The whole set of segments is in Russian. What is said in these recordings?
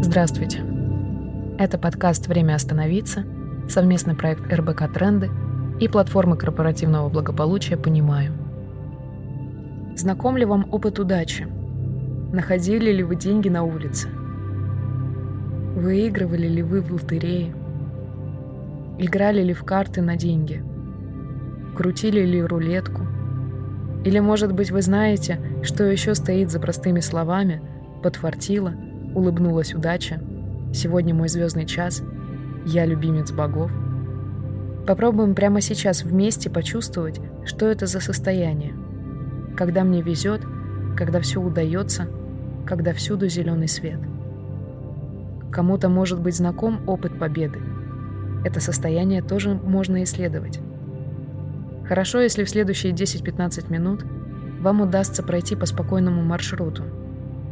Здравствуйте. Это подкаст «Время остановиться», совместный проект РБК «Тренды» и платформы корпоративного благополучия «Понимаю». Знаком ли вам опыт удачи? Находили ли вы деньги на улице? Выигрывали ли вы в лотерее? Играли ли в карты на деньги? Крутили ли рулетку? Или, может быть, вы знаете, что еще стоит за простыми словами «подфартило», «улыбнулась удача», «сегодня мой звездный час», «я любимец богов». Попробуем прямо сейчас вместе почувствовать, что это за состояние. Когда мне везет, когда все удается, когда всюду зеленый свет. Кому-то может быть знаком опыт победы. Это состояние тоже можно исследовать. Хорошо, если в следующие 10-15 минут вам удастся пройти по спокойному маршруту,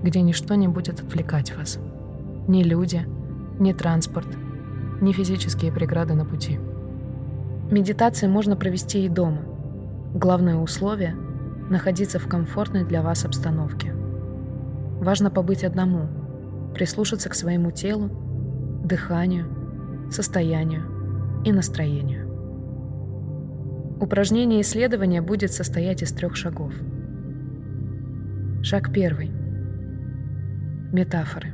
где ничто не будет отвлекать вас. Ни люди, ни транспорт, ни физические преграды на пути. Медитации можно провести и дома. Главное условие — находиться в комфортной для вас обстановке. Важно побыть одному, прислушаться к своему телу, дыханию, состоянию и настроению. Упражнение исследования будет состоять из трех шагов. Шаг первый. Метафоры.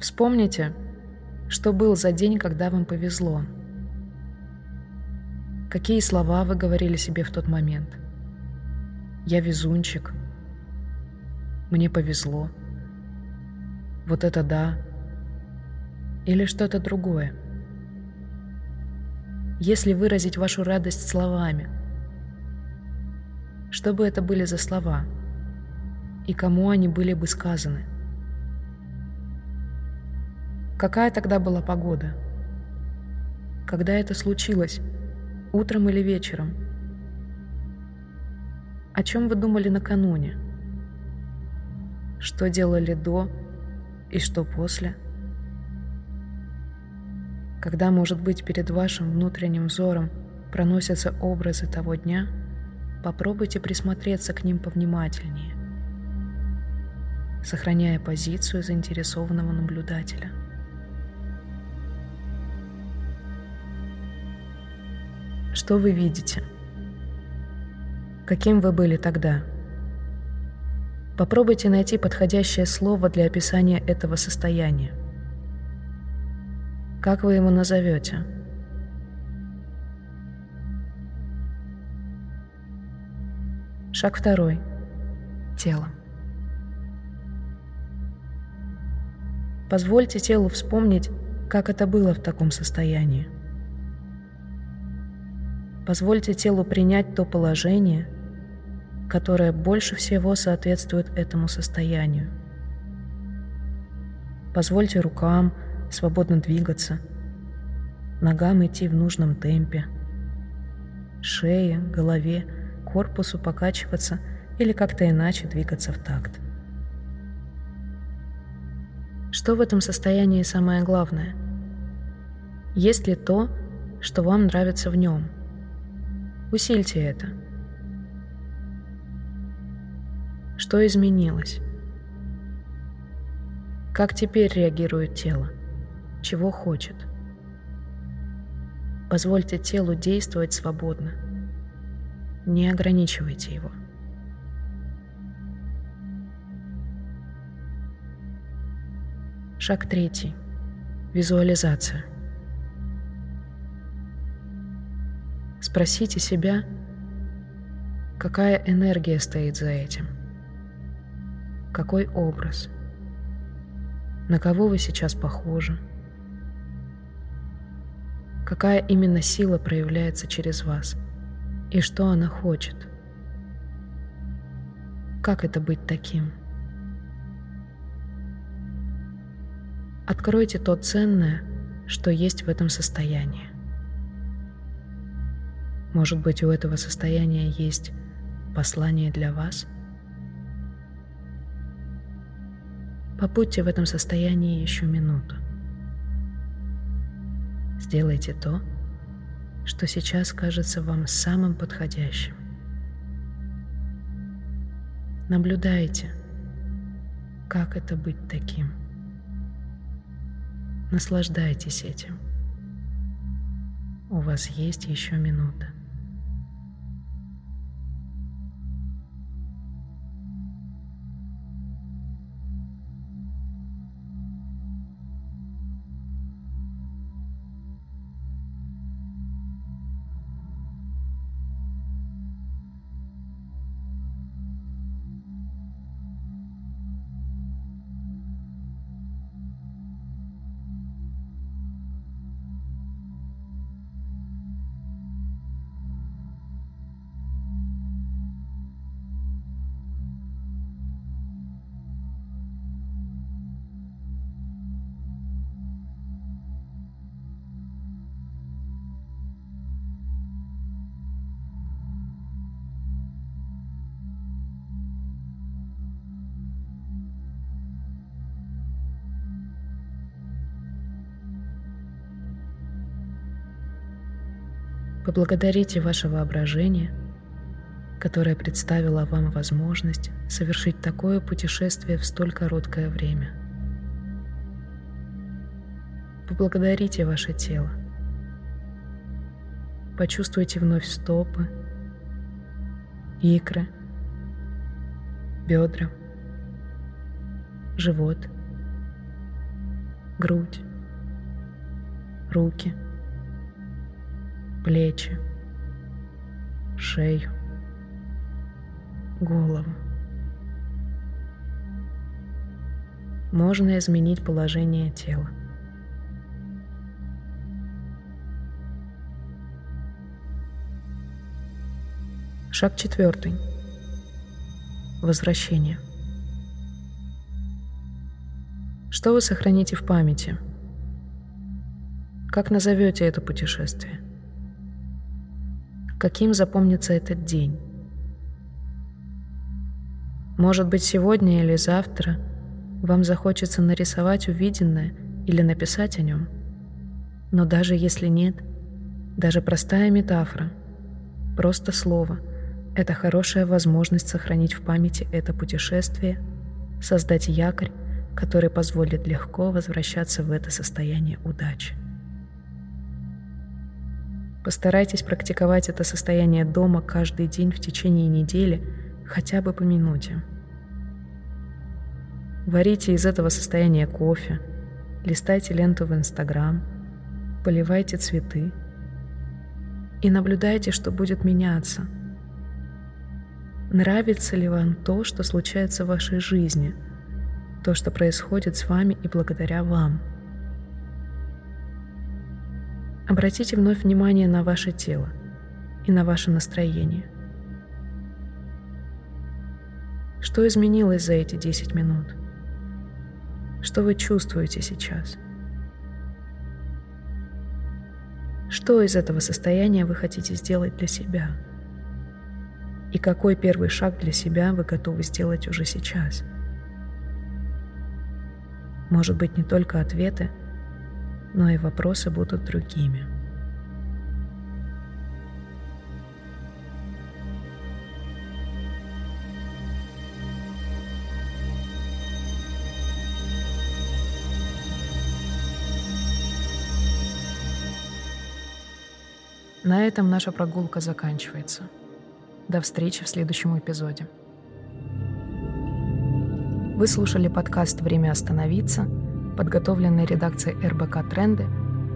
Вспомните, что был за день, когда вам повезло. Какие слова вы говорили себе в тот момент? Я везунчик. Мне повезло. Вот это да или что-то другое. Если выразить вашу радость словами, что бы это были за слова и кому они были бы сказаны? Какая тогда была погода? Когда это случилось? Утром или вечером? О чем вы думали накануне? Что делали до и что после? Когда, может быть, перед вашим внутренним взором проносятся образы того дня, попробуйте присмотреться к ним повнимательнее, сохраняя позицию заинтересованного наблюдателя. Что вы видите? Каким вы были тогда? Попробуйте найти подходящее слово для описания этого состояния. Как вы его назовете? Шаг второй. Тело. Позвольте телу вспомнить, как это было в таком состоянии. Позвольте телу принять то положение, которое больше всего соответствует этому состоянию. Позвольте рукам, свободно двигаться, ногам идти в нужном темпе, шее, голове, корпусу покачиваться или как-то иначе двигаться в такт. Что в этом состоянии самое главное? Есть ли то, что вам нравится в нем? Усильте это. Что изменилось? Как теперь реагирует тело? чего хочет. Позвольте телу действовать свободно. Не ограничивайте его. Шаг третий. Визуализация. Спросите себя, какая энергия стоит за этим. Какой образ? На кого вы сейчас похожи? какая именно сила проявляется через вас и что она хочет. Как это быть таким? Откройте то ценное, что есть в этом состоянии. Может быть, у этого состояния есть послание для вас? Побудьте в этом состоянии еще минуту. Сделайте то, что сейчас кажется вам самым подходящим. Наблюдайте, как это быть таким. Наслаждайтесь этим. У вас есть еще минута. Поблагодарите ваше воображение, которое представило вам возможность совершить такое путешествие в столь короткое время. Поблагодарите ваше тело. Почувствуйте вновь стопы, икры, бедра, живот, грудь, руки – плечи, шею, голову. Можно изменить положение тела. Шаг четвертый. Возвращение. Что вы сохраните в памяти? Как назовете это путешествие? Каким запомнится этот день. Может быть, сегодня или завтра вам захочется нарисовать увиденное или написать о нем. Но даже если нет, даже простая метафора, просто слово — это хорошая возможность сохранить в памяти это путешествие, создать якорь, который позволит легко возвращаться в это состояние удачи. Постарайтесь практиковать это состояние дома каждый день в течение недели, хотя бы по минуте. Варите из этого состояния кофе, листайте ленту в Инстаграм, поливайте цветы и наблюдайте, что будет меняться. Нравится ли вам то, что случается в вашей жизни, то, что происходит с вами и благодаря вам – Обратите вновь внимание на ваше тело и на ваше настроение. Что изменилось за эти 10 минут? Что вы чувствуете сейчас? Что из этого состояния вы хотите сделать для себя? И какой первый шаг для себя вы готовы сделать уже сейчас? Может быть, не только ответы, но и вопросы будут другими. На этом наша прогулка заканчивается. До встречи в следующем эпизоде. Вы слушали подкаст «Время остановиться», подготовленной редакцией РБК «Тренды»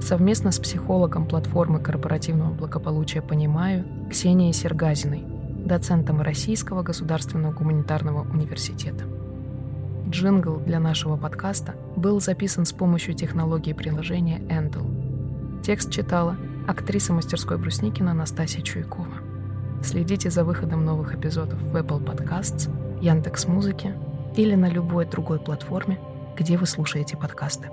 совместно с психологом платформы корпоративного благополучия «Понимаю» Ксенией Сергазиной, доцентом Российского государственного гуманитарного университета. Джингл для нашего подкаста был записан с помощью технологии приложения Endel. Текст читала актриса мастерской Брусникина Настасья Чуйкова. Следите за выходом новых эпизодов в Apple Podcasts, Яндекс.Музыке или на любой другой платформе – где вы слушаете подкасты.